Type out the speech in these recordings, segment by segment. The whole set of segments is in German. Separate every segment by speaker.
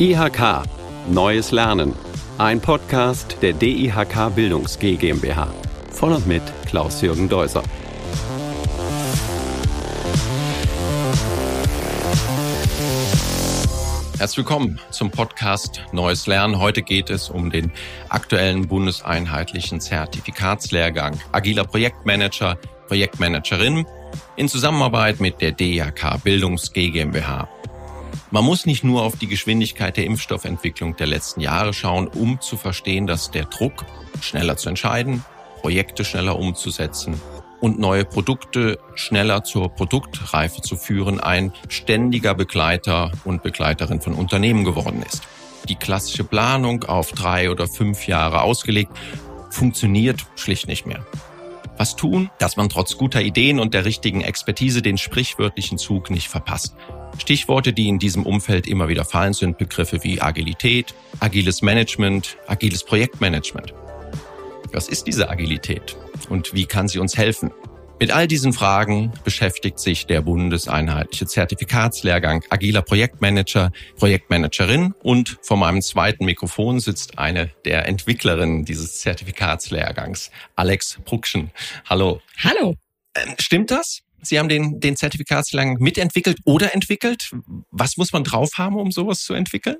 Speaker 1: IHK Neues Lernen. Ein Podcast der DIHK Bildungs G GmbH. Von und mit Klaus-Jürgen Deuser.
Speaker 2: Herzlich willkommen zum Podcast Neues Lernen. Heute geht es um den aktuellen bundeseinheitlichen Zertifikatslehrgang Agiler Projektmanager, Projektmanagerin in Zusammenarbeit mit der DIHK Bildungs G GmbH. Man muss nicht nur auf die Geschwindigkeit der Impfstoffentwicklung der letzten Jahre schauen, um zu verstehen, dass der Druck, schneller zu entscheiden, Projekte schneller umzusetzen und neue Produkte schneller zur Produktreife zu führen, ein ständiger Begleiter und Begleiterin von Unternehmen geworden ist. Die klassische Planung auf drei oder fünf Jahre ausgelegt funktioniert schlicht nicht mehr. Was tun, dass man trotz guter Ideen und der richtigen Expertise den sprichwörtlichen Zug nicht verpasst? Stichworte, die in diesem Umfeld immer wieder fallen, sind Begriffe wie Agilität, agiles Management, agiles Projektmanagement. Was ist diese Agilität und wie kann sie uns helfen? Mit all diesen Fragen beschäftigt sich der bundeseinheitliche Zertifikatslehrgang Agiler Projektmanager, Projektmanagerin und vor meinem zweiten Mikrofon sitzt eine der Entwicklerinnen dieses Zertifikatslehrgangs, Alex Bruckschen. Hallo.
Speaker 3: Hallo.
Speaker 2: Ähm, stimmt das? Sie haben den, den Zertifikatslehrgang mitentwickelt oder entwickelt. Was muss man drauf haben, um sowas zu entwickeln?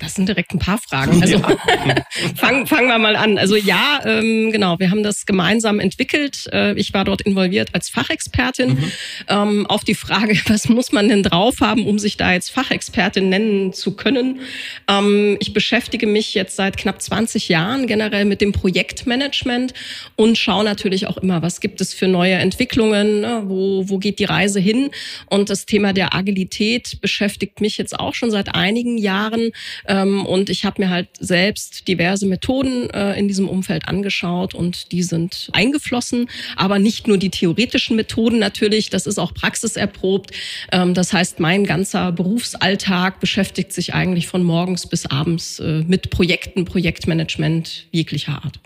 Speaker 3: Das sind direkt ein paar Fragen. Also ja. fangen, fangen wir mal an. Also ja, ähm, genau, wir haben das gemeinsam entwickelt. Äh, ich war dort involviert als Fachexpertin. Mhm. Ähm, auf die Frage, was muss man denn drauf haben, um sich da jetzt Fachexpertin nennen zu können? Ähm, ich beschäftige mich jetzt seit knapp 20 Jahren generell mit dem Projektmanagement und schaue natürlich auch immer, was gibt es für neue Entwicklungen, ne? wo, wo geht die Reise hin? Und das Thema der Agilität beschäftigt mich jetzt auch schon seit einigen Jahren. Ähm, und ich habe mir halt selbst diverse Methoden äh, in diesem Umfeld angeschaut und die sind eingeflossen, aber nicht nur die theoretischen Methoden natürlich, das ist auch praxiserprobt. Ähm, das heißt, mein ganzer Berufsalltag beschäftigt sich eigentlich von morgens bis abends äh, mit Projekten, Projektmanagement jeglicher Art.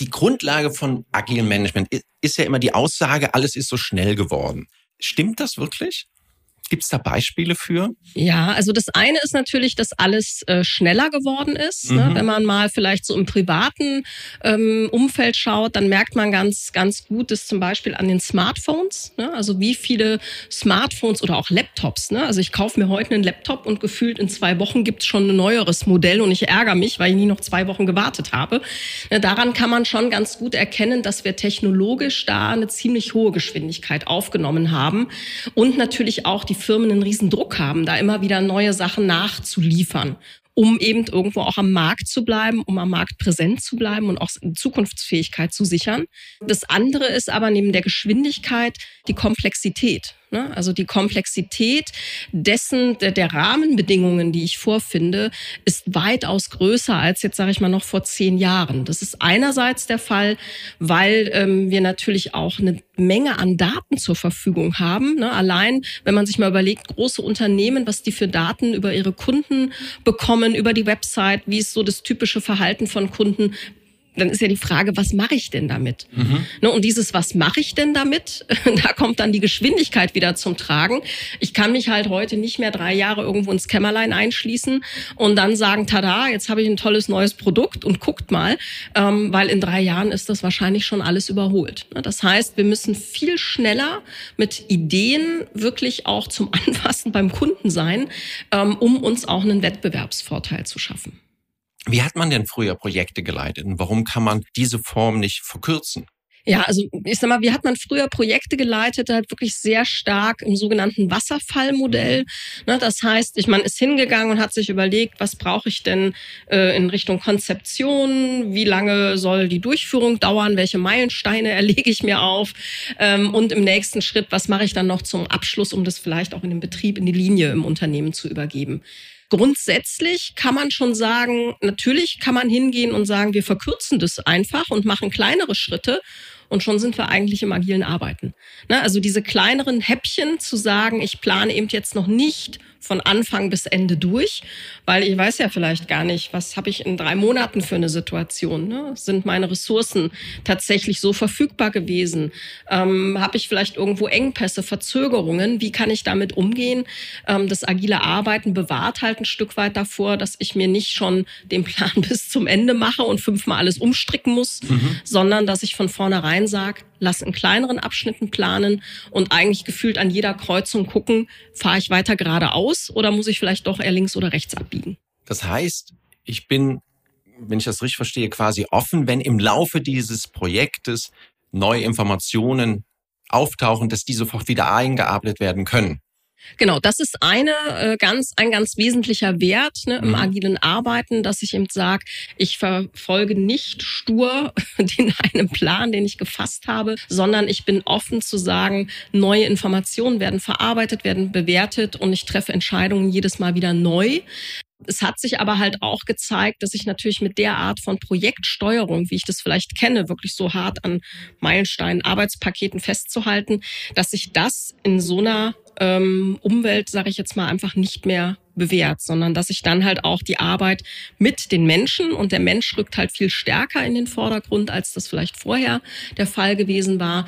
Speaker 2: Die Grundlage von agilem Management ist ja immer die Aussage, alles ist so schnell geworden. Stimmt das wirklich? Gibt es da Beispiele für?
Speaker 3: Ja, also das eine ist natürlich, dass alles äh, schneller geworden ist. Ne? Mhm. Ne? Wenn man mal vielleicht so im privaten ähm, Umfeld schaut, dann merkt man ganz, ganz gut, dass zum Beispiel an den Smartphones, ne? also wie viele Smartphones oder auch Laptops. Ne? Also ich kaufe mir heute einen Laptop und gefühlt in zwei Wochen gibt es schon ein neueres Modell und ich ärgere mich, weil ich nie noch zwei Wochen gewartet habe. Ne? Daran kann man schon ganz gut erkennen, dass wir technologisch da eine ziemlich hohe Geschwindigkeit aufgenommen haben und natürlich auch die Firmen einen riesen Druck haben, da immer wieder neue Sachen nachzuliefern um eben irgendwo auch am Markt zu bleiben, um am Markt präsent zu bleiben und auch Zukunftsfähigkeit zu sichern. Das andere ist aber neben der Geschwindigkeit die Komplexität. Ne? Also die Komplexität dessen, der, der, Rahmenbedingungen, die ich vorfinde, ist weitaus größer als jetzt, sage ich mal, noch vor zehn Jahren. Das ist einerseits der Fall, weil ähm, wir natürlich auch eine Menge an Daten zur Verfügung haben. Ne? Allein, wenn man sich mal überlegt, große Unternehmen, was die für Daten über ihre Kunden bekommen, über die Website, wie ist so das typische Verhalten von Kunden, dann ist ja die Frage, was mache ich denn damit? Mhm. Ne, und dieses, was mache ich denn damit? da kommt dann die Geschwindigkeit wieder zum Tragen. Ich kann mich halt heute nicht mehr drei Jahre irgendwo ins Kämmerlein einschließen und dann sagen, tada, jetzt habe ich ein tolles neues Produkt und guckt mal, ähm, weil in drei Jahren ist das wahrscheinlich schon alles überholt. Ne, das heißt, wir müssen viel schneller mit Ideen wirklich auch zum Anfassen beim Kunden sein, ähm, um uns auch einen Wettbewerbsvorteil zu schaffen.
Speaker 2: Wie hat man denn früher Projekte geleitet und warum kann man diese Form nicht verkürzen?
Speaker 3: Ja, also ich sag mal, wie hat man früher Projekte geleitet, halt wirklich sehr stark im sogenannten Wasserfallmodell. Ne, das heißt, ich man ist hingegangen und hat sich überlegt, was brauche ich denn äh, in Richtung Konzeption, wie lange soll die Durchführung dauern, welche Meilensteine erlege ich mir auf ähm, und im nächsten Schritt, was mache ich dann noch zum Abschluss, um das vielleicht auch in den Betrieb, in die Linie im Unternehmen zu übergeben. Grundsätzlich kann man schon sagen, natürlich kann man hingehen und sagen, wir verkürzen das einfach und machen kleinere Schritte und schon sind wir eigentlich im agilen Arbeiten. Ne? Also diese kleineren Häppchen zu sagen, ich plane eben jetzt noch nicht von Anfang bis Ende durch, weil ich weiß ja vielleicht gar nicht, was habe ich in drei Monaten für eine Situation. Ne? Sind meine Ressourcen tatsächlich so verfügbar gewesen? Ähm, habe ich vielleicht irgendwo Engpässe, Verzögerungen? Wie kann ich damit umgehen? Ähm, das agile Arbeiten bewahrt halt ein Stück weit davor, dass ich mir nicht schon den Plan bis zum Ende mache und fünfmal alles umstricken muss, mhm. sondern dass ich von vornherein sage, lass in kleineren Abschnitten planen und eigentlich gefühlt an jeder Kreuzung gucken, fahre ich weiter geradeaus oder muss ich vielleicht doch eher links oder rechts abbiegen.
Speaker 2: Das heißt, ich bin, wenn ich das richtig verstehe, quasi offen, wenn im Laufe dieses Projektes neue Informationen auftauchen, dass die sofort wieder eingearbeitet werden können.
Speaker 3: Genau, das ist eine äh, ganz ein ganz wesentlicher Wert ne, im mhm. agilen Arbeiten, dass ich eben sage, ich verfolge nicht stur den einen Plan, den ich gefasst habe, sondern ich bin offen zu sagen, neue Informationen werden verarbeitet, werden bewertet und ich treffe Entscheidungen jedes Mal wieder neu. Es hat sich aber halt auch gezeigt, dass ich natürlich mit der Art von Projektsteuerung, wie ich das vielleicht kenne, wirklich so hart an Meilensteinen, Arbeitspaketen festzuhalten, dass sich das in so einer ähm, Umwelt, sage ich jetzt mal, einfach nicht mehr bewährt, sondern dass ich dann halt auch die Arbeit mit den Menschen und der Mensch rückt halt viel stärker in den Vordergrund, als das vielleicht vorher der Fall gewesen war,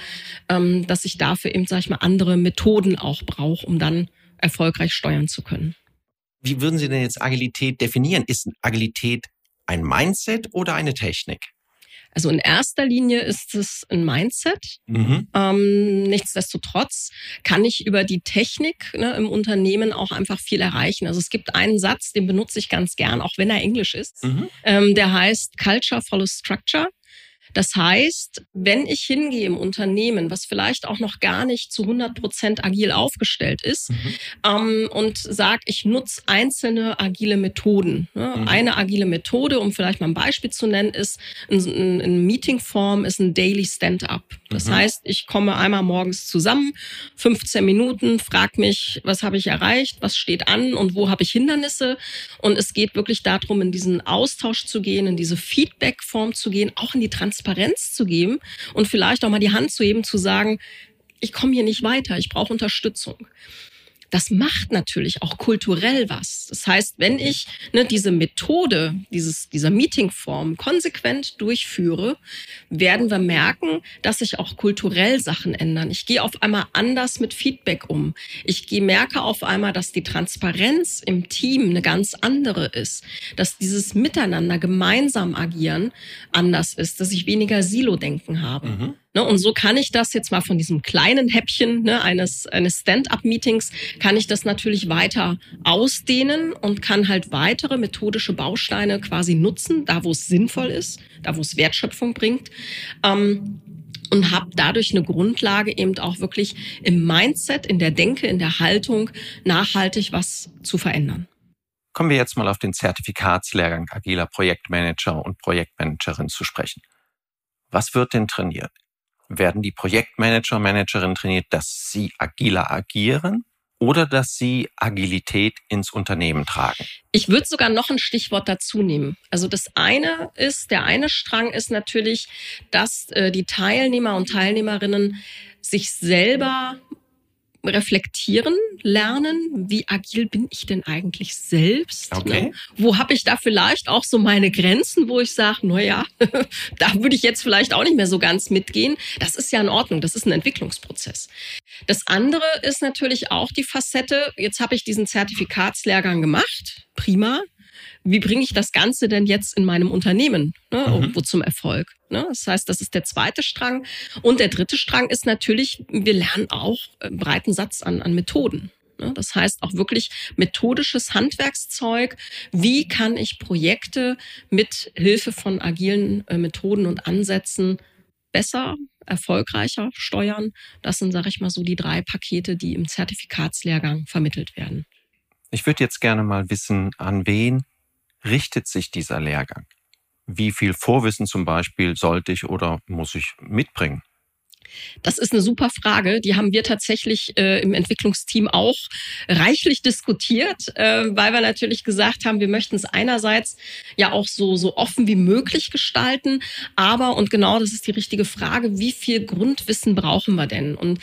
Speaker 3: ähm, dass ich dafür eben, sage ich mal, andere Methoden auch brauche, um dann erfolgreich steuern zu können.
Speaker 2: Wie würden Sie denn jetzt Agilität definieren? Ist Agilität ein Mindset oder eine Technik?
Speaker 3: Also in erster Linie ist es ein Mindset. Mhm. Ähm, nichtsdestotrotz kann ich über die Technik ne, im Unternehmen auch einfach viel erreichen. Also es gibt einen Satz, den benutze ich ganz gern, auch wenn er Englisch ist. Mhm. Ähm, der heißt Culture follows Structure. Das heißt, wenn ich hingehe im Unternehmen, was vielleicht auch noch gar nicht zu 100 Prozent agil aufgestellt ist, mhm. ähm, und sage, ich nutze einzelne agile Methoden. Ne? Mhm. Eine agile Methode, um vielleicht mal ein Beispiel zu nennen, ist in, in Meetingform ist ein Daily Stand-up. Das mhm. heißt, ich komme einmal morgens zusammen, 15 Minuten, frag mich, was habe ich erreicht, was steht an und wo habe ich Hindernisse. Und es geht wirklich darum, in diesen Austausch zu gehen, in diese Feedback-Form zu gehen, auch in die Transparenz Transparenz zu geben und vielleicht auch mal die Hand zu heben, zu sagen, ich komme hier nicht weiter, ich brauche Unterstützung das macht natürlich auch kulturell was. Das heißt, wenn ich ne, diese Methode, dieses, dieser Meetingform konsequent durchführe, werden wir merken, dass sich auch kulturell Sachen ändern. Ich gehe auf einmal anders mit Feedback um. Ich gehe, merke auf einmal, dass die Transparenz im Team eine ganz andere ist, dass dieses Miteinander gemeinsam agieren anders ist, dass ich weniger Silo-Denken habe. Mhm. Ne, und so kann ich das jetzt mal von diesem kleinen Häppchen ne, eines, eines Stand-up-Meetings, kann ich das natürlich weiter ausdehnen und kann halt weitere methodische Bausteine quasi nutzen, da wo es sinnvoll ist, da wo es Wertschöpfung bringt. Ähm, und habe dadurch eine Grundlage eben auch wirklich im Mindset, in der Denke, in der Haltung nachhaltig was zu verändern.
Speaker 2: Kommen wir jetzt mal auf den Zertifikatslehrgang agiler Projektmanager und Projektmanagerin zu sprechen. Was wird denn trainiert? Werden die Projektmanager, Managerinnen trainiert, dass sie agiler agieren oder dass sie Agilität ins Unternehmen tragen?
Speaker 3: Ich würde sogar noch ein Stichwort dazu nehmen. Also das eine ist, der eine Strang ist natürlich, dass äh, die Teilnehmer und Teilnehmerinnen sich selber reflektieren lernen, wie agil bin ich denn eigentlich selbst? Okay. Ne? Wo habe ich da vielleicht auch so meine Grenzen, wo ich sage, naja, da würde ich jetzt vielleicht auch nicht mehr so ganz mitgehen. Das ist ja in Ordnung, das ist ein Entwicklungsprozess. Das andere ist natürlich auch die Facette, jetzt habe ich diesen Zertifikatslehrgang gemacht, prima wie bringe ich das Ganze denn jetzt in meinem Unternehmen ne, mhm. irgendwo zum Erfolg? Ne? Das heißt, das ist der zweite Strang. Und der dritte Strang ist natürlich, wir lernen auch einen breiten Satz an, an Methoden. Ne? Das heißt auch wirklich methodisches Handwerkszeug. Wie kann ich Projekte mit Hilfe von agilen äh, Methoden und Ansätzen besser, erfolgreicher steuern? Das sind, sage ich mal, so die drei Pakete, die im Zertifikatslehrgang vermittelt werden.
Speaker 2: Ich würde jetzt gerne mal wissen, an wen richtet sich dieser Lehrgang? Wie viel Vorwissen zum Beispiel sollte ich oder muss ich mitbringen?
Speaker 3: Das ist eine super Frage. Die haben wir tatsächlich äh, im Entwicklungsteam auch reichlich diskutiert, äh, weil wir natürlich gesagt haben, wir möchten es einerseits ja auch so, so offen wie möglich gestalten, aber, und genau das ist die richtige Frage, wie viel Grundwissen brauchen wir denn? Und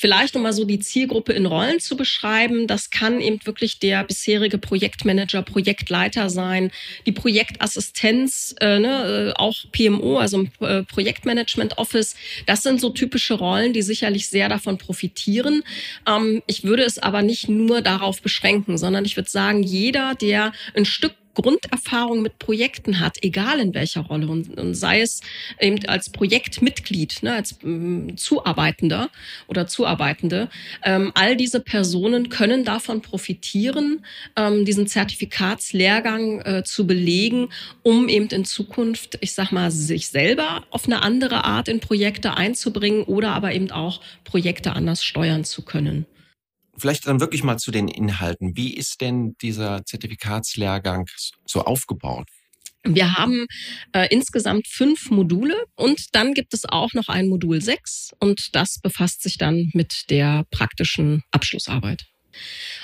Speaker 3: vielleicht um mal so die Zielgruppe in Rollen zu beschreiben, das kann eben wirklich der bisherige Projektmanager, Projektleiter sein, die Projektassistenz, äh, ne, äh, auch PMO, also äh, Projektmanagement Office. Das sind so typische Rollen, die sicherlich sehr davon profitieren. Ähm, ich würde es aber nicht nur darauf beschränken, sondern ich würde sagen, jeder, der ein Stück Grunderfahrung mit Projekten hat, egal in welcher Rolle, und, und sei es eben als Projektmitglied, ne, als ähm, Zuarbeitender oder Zuarbeitende, ähm, all diese Personen können davon profitieren, ähm, diesen Zertifikatslehrgang äh, zu belegen, um eben in Zukunft, ich sag mal, sich selber auf eine andere Art in Projekte einzubringen oder aber eben auch Projekte anders steuern zu können.
Speaker 2: Vielleicht dann wirklich mal zu den Inhalten. Wie ist denn dieser Zertifikatslehrgang so aufgebaut?
Speaker 3: Wir haben äh, insgesamt fünf Module und dann gibt es auch noch ein Modul sechs und das befasst sich dann mit der praktischen Abschlussarbeit.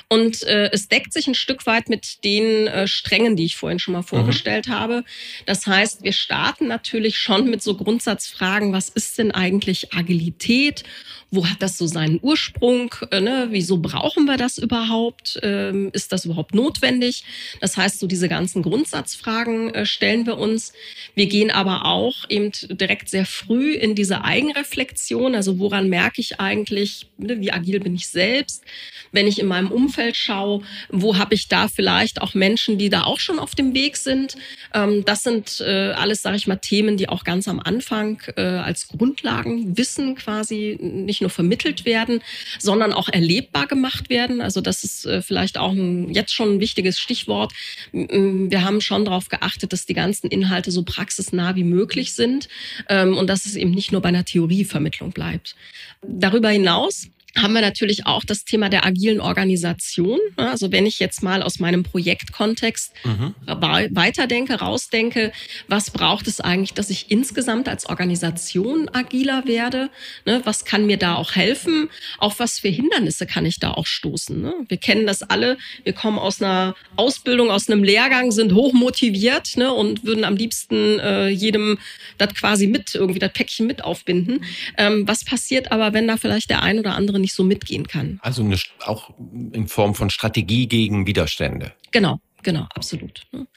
Speaker 3: Und äh, es deckt sich ein Stück weit mit den äh, Strängen, die ich vorhin schon mal mhm. vorgestellt mhm. habe. Das heißt, wir starten natürlich schon mit so Grundsatzfragen, was ist denn eigentlich Agilität? Wo hat das so seinen Ursprung? Äh, ne? Wieso brauchen wir das überhaupt? Ähm, ist das überhaupt notwendig? Das heißt, so diese ganzen Grundsatzfragen äh, stellen wir uns. Wir gehen aber auch eben direkt sehr früh in diese Eigenreflexion. Also woran merke ich eigentlich, ne? wie agil bin ich selbst? Wenn ich in meinem Umfeld schaue, wo habe ich da vielleicht auch Menschen, die da auch schon auf dem Weg sind? Ähm, das sind äh, alles, sage ich mal, Themen, die auch ganz am Anfang äh, als Grundlagenwissen quasi nicht nur vermittelt werden, sondern auch erlebbar gemacht werden. Also das ist äh, vielleicht auch ein, jetzt schon ein wichtiges Stichwort. Wir haben schon darauf geachtet, dass die ganzen Inhalte so praxisnah wie möglich sind ähm, und dass es eben nicht nur bei einer Theorievermittlung bleibt. Darüber hinaus haben wir natürlich auch das Thema der agilen Organisation. Also wenn ich jetzt mal aus meinem Projektkontext mhm. weiterdenke, rausdenke, was braucht es eigentlich, dass ich insgesamt als Organisation agiler werde? Ne, was kann mir da auch helfen? Auf was für Hindernisse kann ich da auch stoßen? Ne? Wir kennen das alle. Wir kommen aus einer Ausbildung, aus einem Lehrgang, sind hochmotiviert ne, und würden am liebsten äh, jedem das quasi mit, irgendwie das Päckchen mit aufbinden. Ähm, was passiert aber, wenn da vielleicht der ein oder andere nicht so mitgehen kann.
Speaker 2: Also eine, auch in Form von Strategie gegen Widerstände.
Speaker 3: Genau. Genau, absolut. Ne.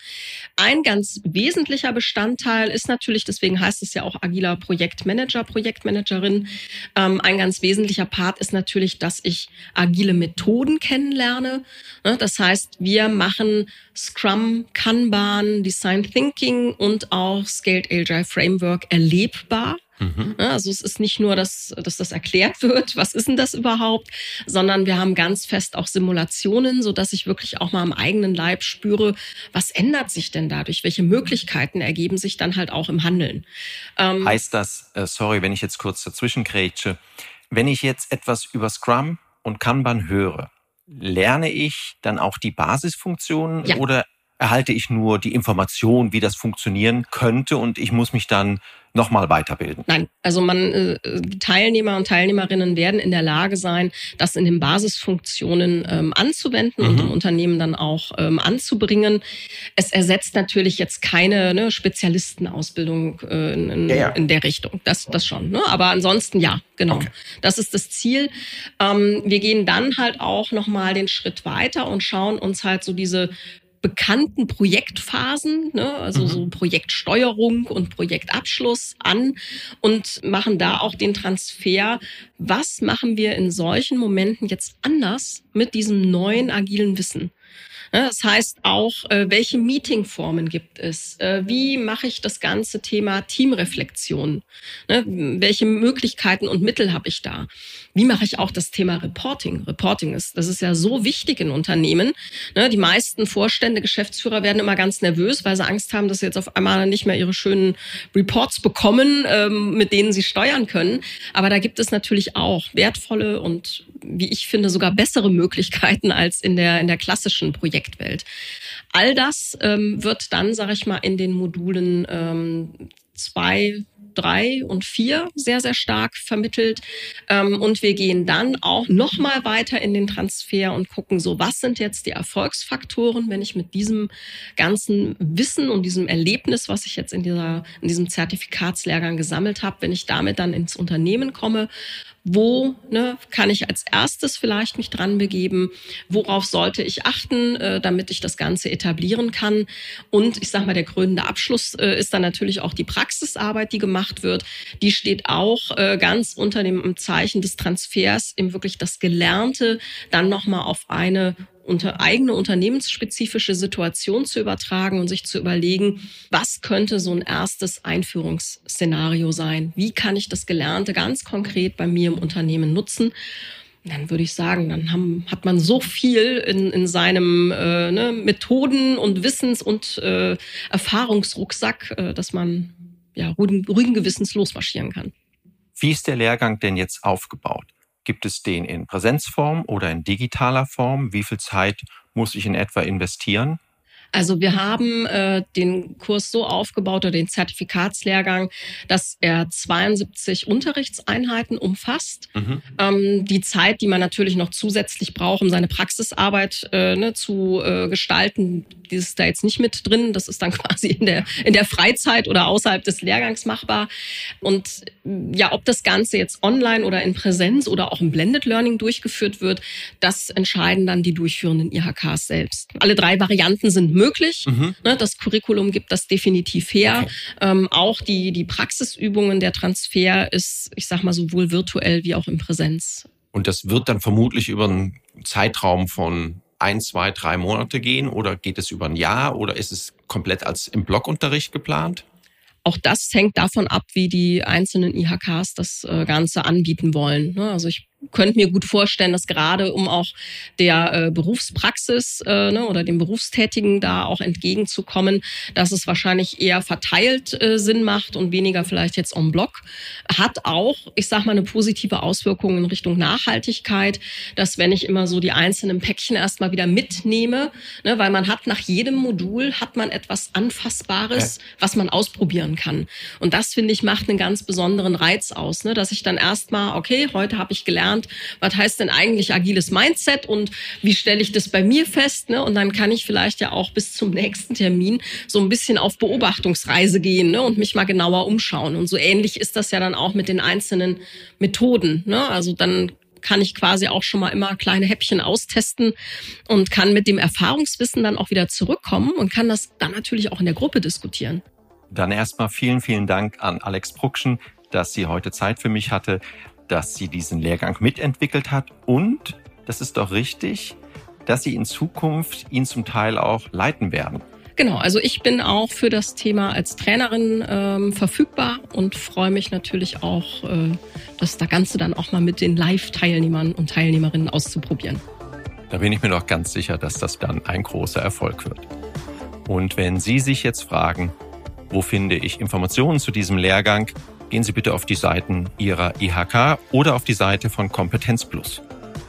Speaker 3: Ein ganz wesentlicher Bestandteil ist natürlich, deswegen heißt es ja auch agiler Projektmanager, Projektmanagerin. Ähm, ein ganz wesentlicher Part ist natürlich, dass ich agile Methoden kennenlerne. Ne. Das heißt, wir machen Scrum, Kanban, Design Thinking und auch Scaled Agile Framework erlebbar Mhm. Also es ist nicht nur, dass, dass das erklärt wird, was ist denn das überhaupt, sondern wir haben ganz fest auch Simulationen, so dass ich wirklich auch mal am eigenen Leib spüre, was ändert sich denn dadurch, welche Möglichkeiten ergeben sich dann halt auch im Handeln.
Speaker 2: Ähm, heißt das, äh, sorry, wenn ich jetzt kurz dazwischen grätsche, wenn ich jetzt etwas über Scrum und Kanban höre, lerne ich dann auch die Basisfunktionen ja. oder erhalte ich nur die Information, wie das funktionieren könnte und ich muss mich dann nochmal weiterbilden?
Speaker 3: Nein, also man, äh, Teilnehmer und Teilnehmerinnen werden in der Lage sein, das in den Basisfunktionen ähm, anzuwenden mhm. und im Unternehmen dann auch ähm, anzubringen. Es ersetzt natürlich jetzt keine ne, Spezialistenausbildung äh, in, in, ja, ja. in, der Richtung. Das, das schon. Ne? Aber ansonsten ja, genau. Okay. Das ist das Ziel. Ähm, wir gehen dann halt auch nochmal den Schritt weiter und schauen uns halt so diese bekannten Projektphasen, ne, also mhm. so Projektsteuerung und Projektabschluss an und machen da auch den Transfer. Was machen wir in solchen Momenten jetzt anders mit diesem neuen agilen Wissen? Ne, das heißt auch, äh, welche Meetingformen gibt es? Äh, wie mache ich das ganze Thema Teamreflexion? Ne, welche Möglichkeiten und Mittel habe ich da? Wie mache ich auch das Thema Reporting? Reporting ist, das ist ja so wichtig in Unternehmen. Ne, die meisten Vorstände, Geschäftsführer werden immer ganz nervös, weil sie Angst haben, dass sie jetzt auf einmal nicht mehr ihre schönen Reports bekommen, ähm, mit denen sie steuern können. Aber da gibt es natürlich auch wertvolle und, wie ich finde, sogar bessere Möglichkeiten als in der, in der klassischen Projekt Projektwelt. All das ähm, wird dann, sage ich mal, in den Modulen ähm, zwei drei und vier sehr, sehr stark vermittelt. Ähm, und wir gehen dann auch nochmal weiter in den Transfer und gucken so, was sind jetzt die Erfolgsfaktoren, wenn ich mit diesem ganzen Wissen und diesem Erlebnis, was ich jetzt in, dieser, in diesem Zertifikatslehrgang gesammelt habe, wenn ich damit dann ins Unternehmen komme, wo ne, kann ich als erstes vielleicht mich dran begeben, worauf sollte ich achten, äh, damit ich das Ganze etablieren kann. Und ich sage mal, der krönende Abschluss äh, ist dann natürlich auch die Praxisarbeit, die gemacht wird. Die steht auch äh, ganz unter dem Zeichen des Transfers, eben wirklich das Gelernte dann nochmal auf eine unter eigene unternehmensspezifische Situation zu übertragen und sich zu überlegen, was könnte so ein erstes Einführungsszenario sein? Wie kann ich das Gelernte ganz konkret bei mir im Unternehmen nutzen? Dann würde ich sagen, dann haben, hat man so viel in, in seinem äh, ne, Methoden- und Wissens- und äh, Erfahrungsrucksack, äh, dass man ja, ruhigen, ruhigen Gewissens losmarschieren kann.
Speaker 2: Wie ist der Lehrgang denn jetzt aufgebaut? Gibt es den in Präsenzform oder in digitaler Form? Wie viel Zeit muss ich in etwa investieren?
Speaker 3: Also wir haben äh, den Kurs so aufgebaut oder den Zertifikatslehrgang, dass er 72 Unterrichtseinheiten umfasst. Mhm. Ähm, die Zeit, die man natürlich noch zusätzlich braucht, um seine Praxisarbeit äh, ne, zu äh, gestalten, die ist da jetzt nicht mit drin. Das ist dann quasi in der, in der Freizeit oder außerhalb des Lehrgangs machbar. Und ja, ob das Ganze jetzt online oder in Präsenz oder auch im Blended Learning durchgeführt wird, das entscheiden dann die durchführenden IHKs selbst. Alle drei Varianten sind möglich. Mhm. Ne, das Curriculum gibt das definitiv her. Okay. Ähm, auch die, die Praxisübungen, der Transfer ist, ich sag mal, sowohl virtuell wie auch in Präsenz.
Speaker 2: Und das wird dann vermutlich über einen Zeitraum von ein, zwei, drei Monate gehen oder geht es über ein Jahr oder ist es komplett als im Blockunterricht geplant?
Speaker 3: Auch das hängt davon ab, wie die einzelnen IHKs das äh, Ganze anbieten wollen. Ne? Also ich könnte mir gut vorstellen, dass gerade um auch der äh, Berufspraxis äh, ne, oder dem Berufstätigen da auch entgegenzukommen, dass es wahrscheinlich eher verteilt äh, Sinn macht und weniger vielleicht jetzt en bloc. Hat auch, ich sag mal, eine positive Auswirkung in Richtung Nachhaltigkeit, dass wenn ich immer so die einzelnen Päckchen erstmal wieder mitnehme, ne, weil man hat nach jedem Modul hat man etwas Anfassbares, ja. was man ausprobieren kann. Und das, finde ich, macht einen ganz besonderen Reiz aus, ne, dass ich dann erstmal, okay, heute habe ich gelernt, gelernt, was heißt denn eigentlich agiles Mindset und wie stelle ich das bei mir fest? Ne? Und dann kann ich vielleicht ja auch bis zum nächsten Termin so ein bisschen auf Beobachtungsreise gehen ne? und mich mal genauer umschauen. Und so ähnlich ist das ja dann auch mit den einzelnen Methoden. Ne? Also dann kann ich quasi auch schon mal immer kleine Häppchen austesten und kann mit dem Erfahrungswissen dann auch wieder zurückkommen und kann das dann natürlich auch in der Gruppe diskutieren.
Speaker 2: Dann erstmal vielen, vielen Dank an Alex Bruckschen, dass sie heute Zeit für mich hatte dass sie diesen Lehrgang mitentwickelt hat und, das ist doch richtig, dass sie in Zukunft ihn zum Teil auch leiten werden.
Speaker 3: Genau, also ich bin auch für das Thema als Trainerin ähm, verfügbar und freue mich natürlich auch, äh, das Ganze dann auch mal mit den Live-Teilnehmern und Teilnehmerinnen auszuprobieren.
Speaker 2: Da bin ich mir doch ganz sicher, dass das dann ein großer Erfolg wird. Und wenn Sie sich jetzt fragen, wo finde ich Informationen zu diesem Lehrgang, gehen Sie bitte auf die Seiten Ihrer IHK oder auf die Seite von Kompetenz Plus.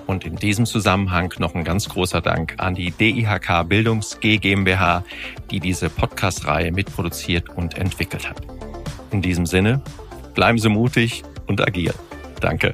Speaker 2: Und in diesem Zusammenhang noch ein ganz großer Dank an die DIHK Bildungs G GmbH, die diese Podcast-Reihe mitproduziert und entwickelt hat. In diesem Sinne, bleiben Sie mutig und agil. Danke.